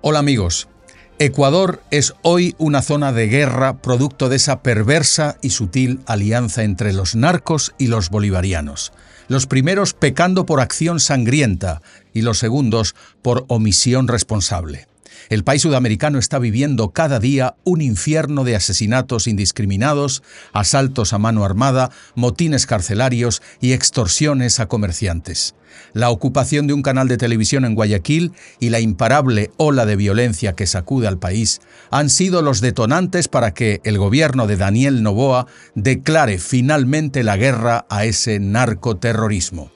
Hola amigos. Ecuador es hoy una zona de guerra producto de esa perversa y sutil alianza entre los narcos y los bolivarianos, los primeros pecando por acción sangrienta y los segundos por omisión responsable. El país sudamericano está viviendo cada día un infierno de asesinatos indiscriminados, asaltos a mano armada, motines carcelarios y extorsiones a comerciantes. La ocupación de un canal de televisión en Guayaquil y la imparable ola de violencia que sacude al país han sido los detonantes para que el gobierno de Daniel Novoa declare finalmente la guerra a ese narcoterrorismo.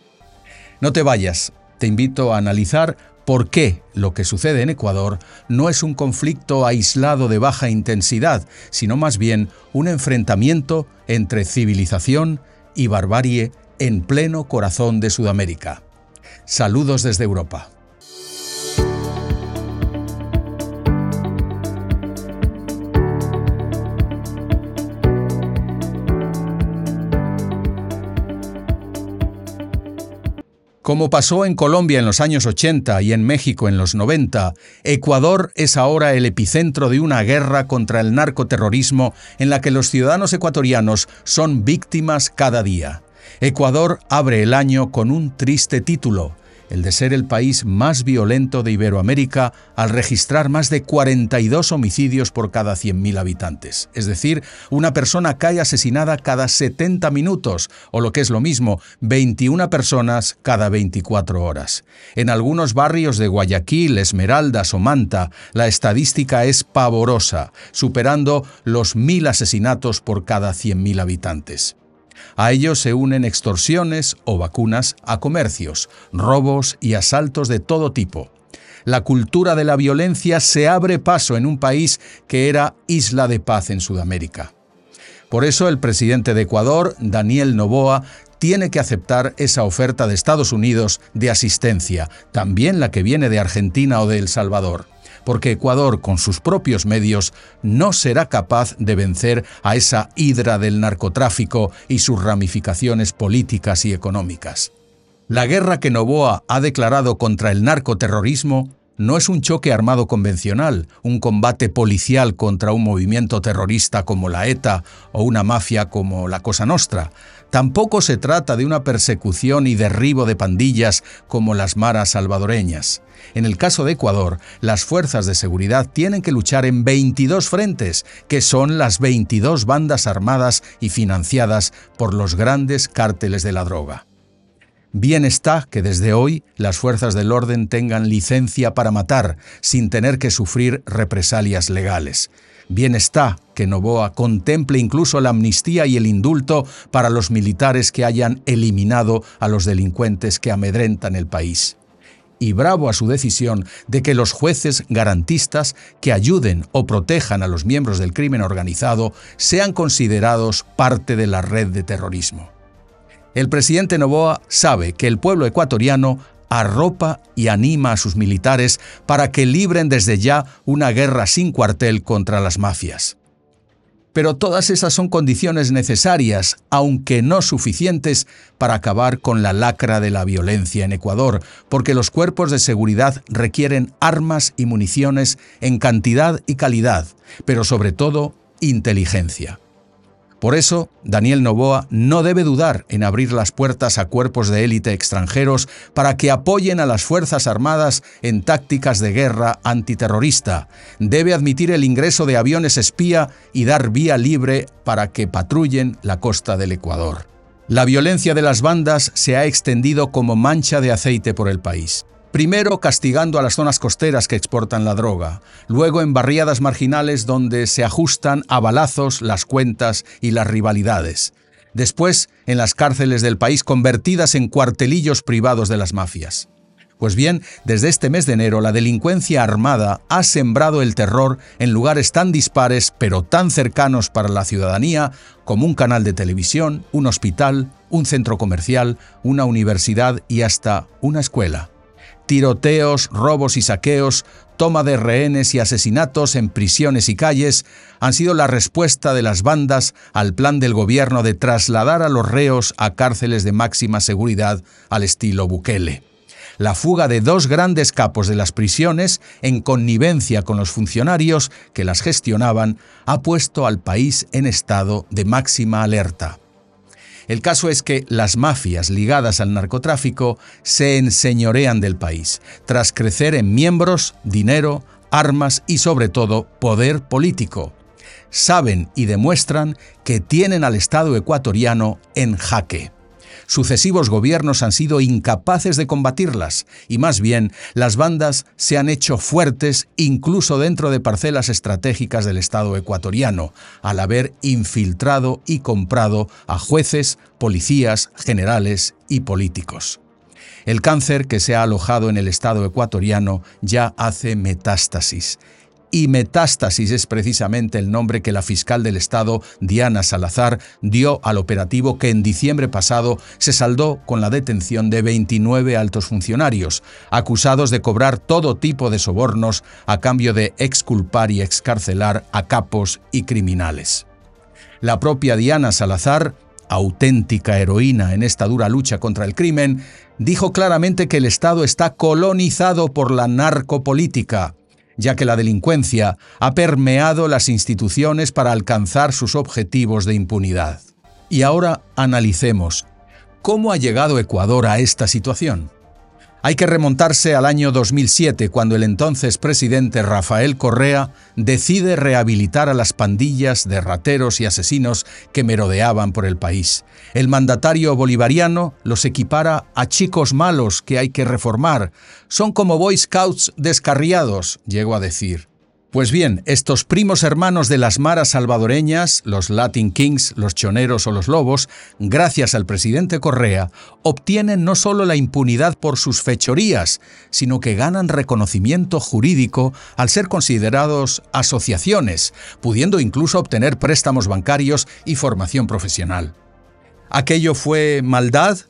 No te vayas, te invito a analizar por qué lo que sucede en Ecuador no es un conflicto aislado de baja intensidad, sino más bien un enfrentamiento entre civilización y barbarie en pleno corazón de Sudamérica. Saludos desde Europa. Como pasó en Colombia en los años 80 y en México en los 90, Ecuador es ahora el epicentro de una guerra contra el narcoterrorismo en la que los ciudadanos ecuatorianos son víctimas cada día. Ecuador abre el año con un triste título, el de ser el país más violento de Iberoamérica al registrar más de 42 homicidios por cada 100.000 habitantes. Es decir, una persona cae asesinada cada 70 minutos, o lo que es lo mismo, 21 personas cada 24 horas. En algunos barrios de Guayaquil, Esmeraldas o Manta, la estadística es pavorosa, superando los 1.000 asesinatos por cada 100.000 habitantes. A ellos se unen extorsiones o vacunas a comercios, robos y asaltos de todo tipo. La cultura de la violencia se abre paso en un país que era isla de paz en Sudamérica. Por eso el presidente de Ecuador, Daniel Noboa, tiene que aceptar esa oferta de Estados Unidos de asistencia, también la que viene de Argentina o de El Salvador porque Ecuador, con sus propios medios, no será capaz de vencer a esa hidra del narcotráfico y sus ramificaciones políticas y económicas. La guerra que Novoa ha declarado contra el narcoterrorismo no es un choque armado convencional, un combate policial contra un movimiento terrorista como la ETA o una mafia como la Cosa Nostra. Tampoco se trata de una persecución y derribo de pandillas como las maras salvadoreñas. En el caso de Ecuador, las fuerzas de seguridad tienen que luchar en 22 frentes, que son las 22 bandas armadas y financiadas por los grandes cárteles de la droga. Bien está que desde hoy las fuerzas del orden tengan licencia para matar sin tener que sufrir represalias legales. Bien está que Novoa contemple incluso la amnistía y el indulto para los militares que hayan eliminado a los delincuentes que amedrentan el país. Y bravo a su decisión de que los jueces garantistas que ayuden o protejan a los miembros del crimen organizado sean considerados parte de la red de terrorismo. El presidente Novoa sabe que el pueblo ecuatoriano arropa y anima a sus militares para que libren desde ya una guerra sin cuartel contra las mafias. Pero todas esas son condiciones necesarias, aunque no suficientes, para acabar con la lacra de la violencia en Ecuador, porque los cuerpos de seguridad requieren armas y municiones en cantidad y calidad, pero sobre todo inteligencia. Por eso, Daniel Novoa no debe dudar en abrir las puertas a cuerpos de élite extranjeros para que apoyen a las Fuerzas Armadas en tácticas de guerra antiterrorista. Debe admitir el ingreso de aviones espía y dar vía libre para que patrullen la costa del Ecuador. La violencia de las bandas se ha extendido como mancha de aceite por el país. Primero castigando a las zonas costeras que exportan la droga, luego en barriadas marginales donde se ajustan a balazos las cuentas y las rivalidades, después en las cárceles del país convertidas en cuartelillos privados de las mafias. Pues bien, desde este mes de enero la delincuencia armada ha sembrado el terror en lugares tan dispares pero tan cercanos para la ciudadanía como un canal de televisión, un hospital, un centro comercial, una universidad y hasta una escuela tiroteos, robos y saqueos, toma de rehenes y asesinatos en prisiones y calles han sido la respuesta de las bandas al plan del gobierno de trasladar a los reos a cárceles de máxima seguridad al estilo Bukele. La fuga de dos grandes capos de las prisiones, en connivencia con los funcionarios que las gestionaban, ha puesto al país en estado de máxima alerta. El caso es que las mafias ligadas al narcotráfico se enseñorean del país, tras crecer en miembros, dinero, armas y sobre todo poder político. Saben y demuestran que tienen al Estado ecuatoriano en jaque. Sucesivos gobiernos han sido incapaces de combatirlas y más bien las bandas se han hecho fuertes incluso dentro de parcelas estratégicas del Estado ecuatoriano, al haber infiltrado y comprado a jueces, policías, generales y políticos. El cáncer que se ha alojado en el Estado ecuatoriano ya hace metástasis y Metástasis es precisamente el nombre que la fiscal del Estado, Diana Salazar, dio al operativo que en diciembre pasado se saldó con la detención de 29 altos funcionarios, acusados de cobrar todo tipo de sobornos a cambio de exculpar y excarcelar a capos y criminales. La propia Diana Salazar auténtica heroína en esta dura lucha contra el crimen, dijo claramente que el Estado está colonizado por la narcopolítica ya que la delincuencia ha permeado las instituciones para alcanzar sus objetivos de impunidad. Y ahora analicemos cómo ha llegado Ecuador a esta situación. Hay que remontarse al año 2007, cuando el entonces presidente Rafael Correa decide rehabilitar a las pandillas de rateros y asesinos que merodeaban por el país. El mandatario bolivariano los equipara a chicos malos que hay que reformar. Son como Boy Scouts descarriados, llegó a decir. Pues bien, estos primos hermanos de las maras salvadoreñas, los Latin Kings, los choneros o los lobos, gracias al presidente Correa, obtienen no solo la impunidad por sus fechorías, sino que ganan reconocimiento jurídico al ser considerados asociaciones, pudiendo incluso obtener préstamos bancarios y formación profesional. ¿Aquello fue maldad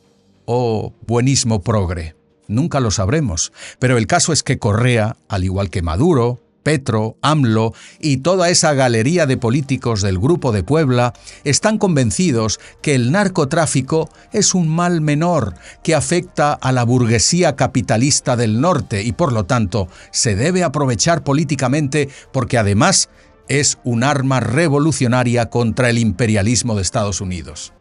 o buenismo progre? Nunca lo sabremos, pero el caso es que Correa, al igual que Maduro, Petro, AMLO y toda esa galería de políticos del Grupo de Puebla están convencidos que el narcotráfico es un mal menor que afecta a la burguesía capitalista del norte y por lo tanto se debe aprovechar políticamente porque además es un arma revolucionaria contra el imperialismo de Estados Unidos.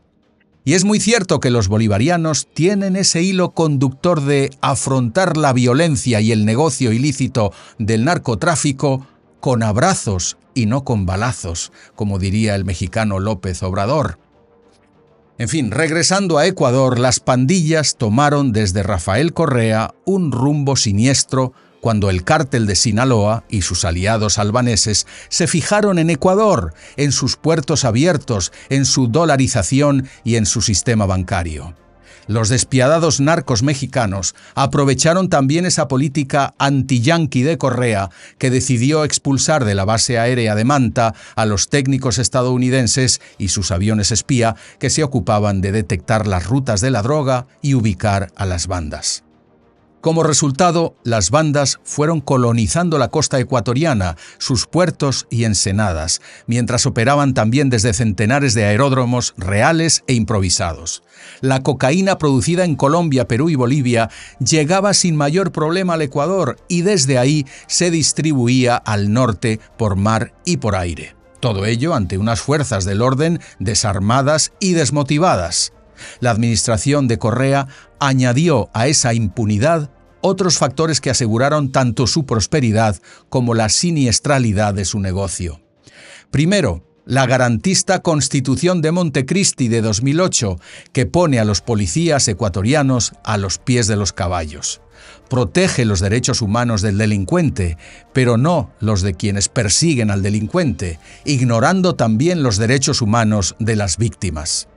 Y es muy cierto que los bolivarianos tienen ese hilo conductor de afrontar la violencia y el negocio ilícito del narcotráfico con abrazos y no con balazos, como diría el mexicano López Obrador. En fin, regresando a Ecuador, las pandillas tomaron desde Rafael Correa un rumbo siniestro cuando el cártel de Sinaloa y sus aliados albaneses se fijaron en Ecuador, en sus puertos abiertos, en su dolarización y en su sistema bancario. Los despiadados narcos mexicanos aprovecharon también esa política anti-yanqui de Correa que decidió expulsar de la base aérea de Manta a los técnicos estadounidenses y sus aviones espía que se ocupaban de detectar las rutas de la droga y ubicar a las bandas. Como resultado, las bandas fueron colonizando la costa ecuatoriana, sus puertos y ensenadas, mientras operaban también desde centenares de aeródromos reales e improvisados. La cocaína producida en Colombia, Perú y Bolivia llegaba sin mayor problema al Ecuador y desde ahí se distribuía al norte por mar y por aire. Todo ello ante unas fuerzas del orden desarmadas y desmotivadas. La administración de Correa añadió a esa impunidad otros factores que aseguraron tanto su prosperidad como la siniestralidad de su negocio. Primero, la garantista Constitución de Montecristi de 2008, que pone a los policías ecuatorianos a los pies de los caballos. Protege los derechos humanos del delincuente, pero no los de quienes persiguen al delincuente, ignorando también los derechos humanos de las víctimas.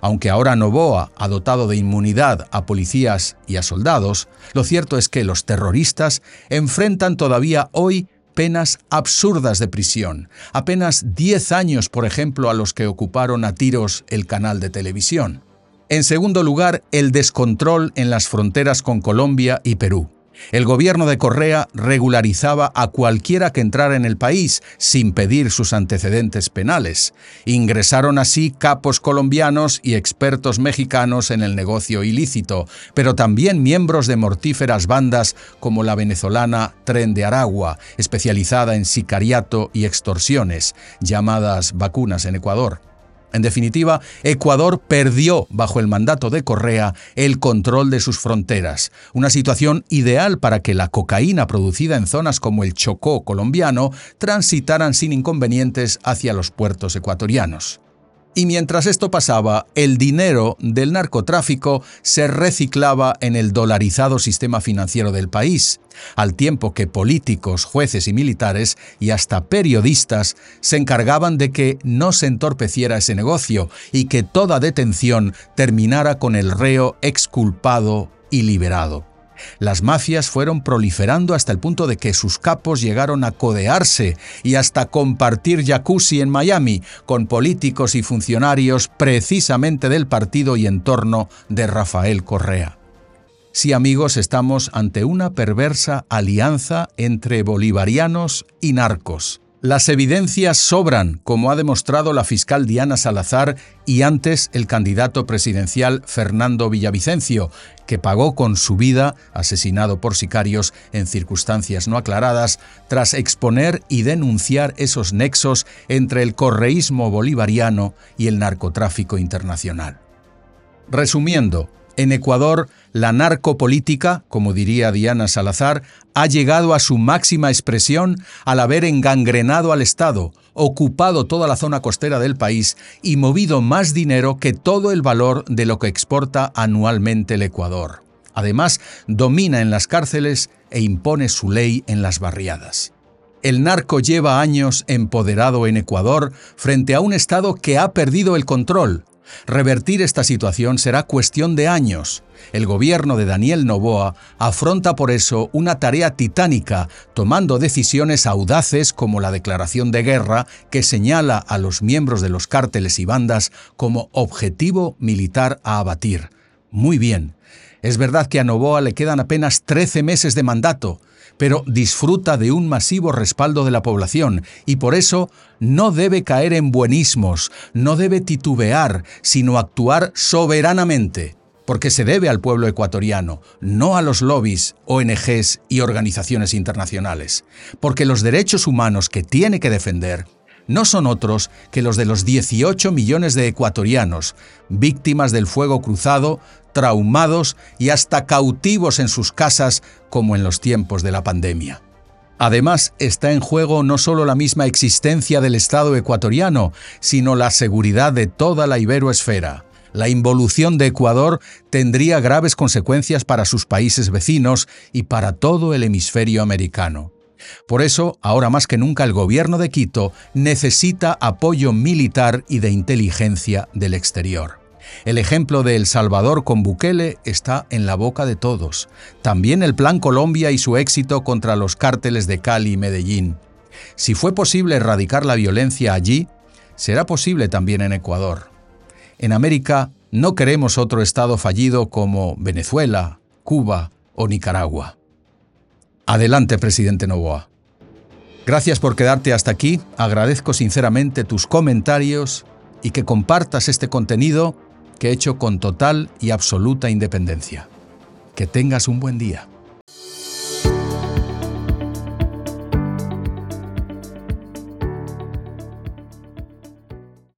Aunque ahora Novoa ha dotado de inmunidad a policías y a soldados, lo cierto es que los terroristas enfrentan todavía hoy penas absurdas de prisión, apenas 10 años, por ejemplo, a los que ocuparon a tiros el canal de televisión. En segundo lugar, el descontrol en las fronteras con Colombia y Perú. El gobierno de Correa regularizaba a cualquiera que entrara en el país sin pedir sus antecedentes penales. Ingresaron así capos colombianos y expertos mexicanos en el negocio ilícito, pero también miembros de mortíferas bandas como la venezolana Tren de Aragua, especializada en sicariato y extorsiones, llamadas vacunas en Ecuador. En definitiva, Ecuador perdió, bajo el mandato de Correa, el control de sus fronteras, una situación ideal para que la cocaína producida en zonas como el Chocó colombiano transitaran sin inconvenientes hacia los puertos ecuatorianos. Y mientras esto pasaba, el dinero del narcotráfico se reciclaba en el dolarizado sistema financiero del país, al tiempo que políticos, jueces y militares, y hasta periodistas, se encargaban de que no se entorpeciera ese negocio y que toda detención terminara con el reo exculpado y liberado. Las mafias fueron proliferando hasta el punto de que sus capos llegaron a codearse y hasta compartir jacuzzi en Miami con políticos y funcionarios precisamente del partido y entorno de Rafael Correa. Sí amigos, estamos ante una perversa alianza entre bolivarianos y narcos. Las evidencias sobran, como ha demostrado la fiscal Diana Salazar y antes el candidato presidencial Fernando Villavicencio, que pagó con su vida, asesinado por sicarios en circunstancias no aclaradas, tras exponer y denunciar esos nexos entre el correísmo bolivariano y el narcotráfico internacional. Resumiendo, en Ecuador, la narcopolítica, como diría Diana Salazar, ha llegado a su máxima expresión al haber engangrenado al Estado, ocupado toda la zona costera del país y movido más dinero que todo el valor de lo que exporta anualmente el Ecuador. Además, domina en las cárceles e impone su ley en las barriadas. El narco lleva años empoderado en Ecuador frente a un Estado que ha perdido el control, Revertir esta situación será cuestión de años. El gobierno de Daniel Novoa afronta por eso una tarea titánica, tomando decisiones audaces como la declaración de guerra que señala a los miembros de los cárteles y bandas como objetivo militar a abatir. Muy bien. Es verdad que a Novoa le quedan apenas 13 meses de mandato, pero disfruta de un masivo respaldo de la población y por eso no debe caer en buenismos, no debe titubear, sino actuar soberanamente, porque se debe al pueblo ecuatoriano, no a los lobbies, ONGs y organizaciones internacionales, porque los derechos humanos que tiene que defender no son otros que los de los 18 millones de ecuatorianos, víctimas del fuego cruzado, traumados y hasta cautivos en sus casas como en los tiempos de la pandemia. Además, está en juego no solo la misma existencia del Estado ecuatoriano, sino la seguridad de toda la iberoesfera. La involución de Ecuador tendría graves consecuencias para sus países vecinos y para todo el hemisferio americano. Por eso, ahora más que nunca, el gobierno de Quito necesita apoyo militar y de inteligencia del exterior. El ejemplo de El Salvador con Bukele está en la boca de todos. También el Plan Colombia y su éxito contra los cárteles de Cali y Medellín. Si fue posible erradicar la violencia allí, será posible también en Ecuador. En América no queremos otro Estado fallido como Venezuela, Cuba o Nicaragua. Adelante, presidente Novoa. Gracias por quedarte hasta aquí, agradezco sinceramente tus comentarios y que compartas este contenido que he hecho con total y absoluta independencia. Que tengas un buen día.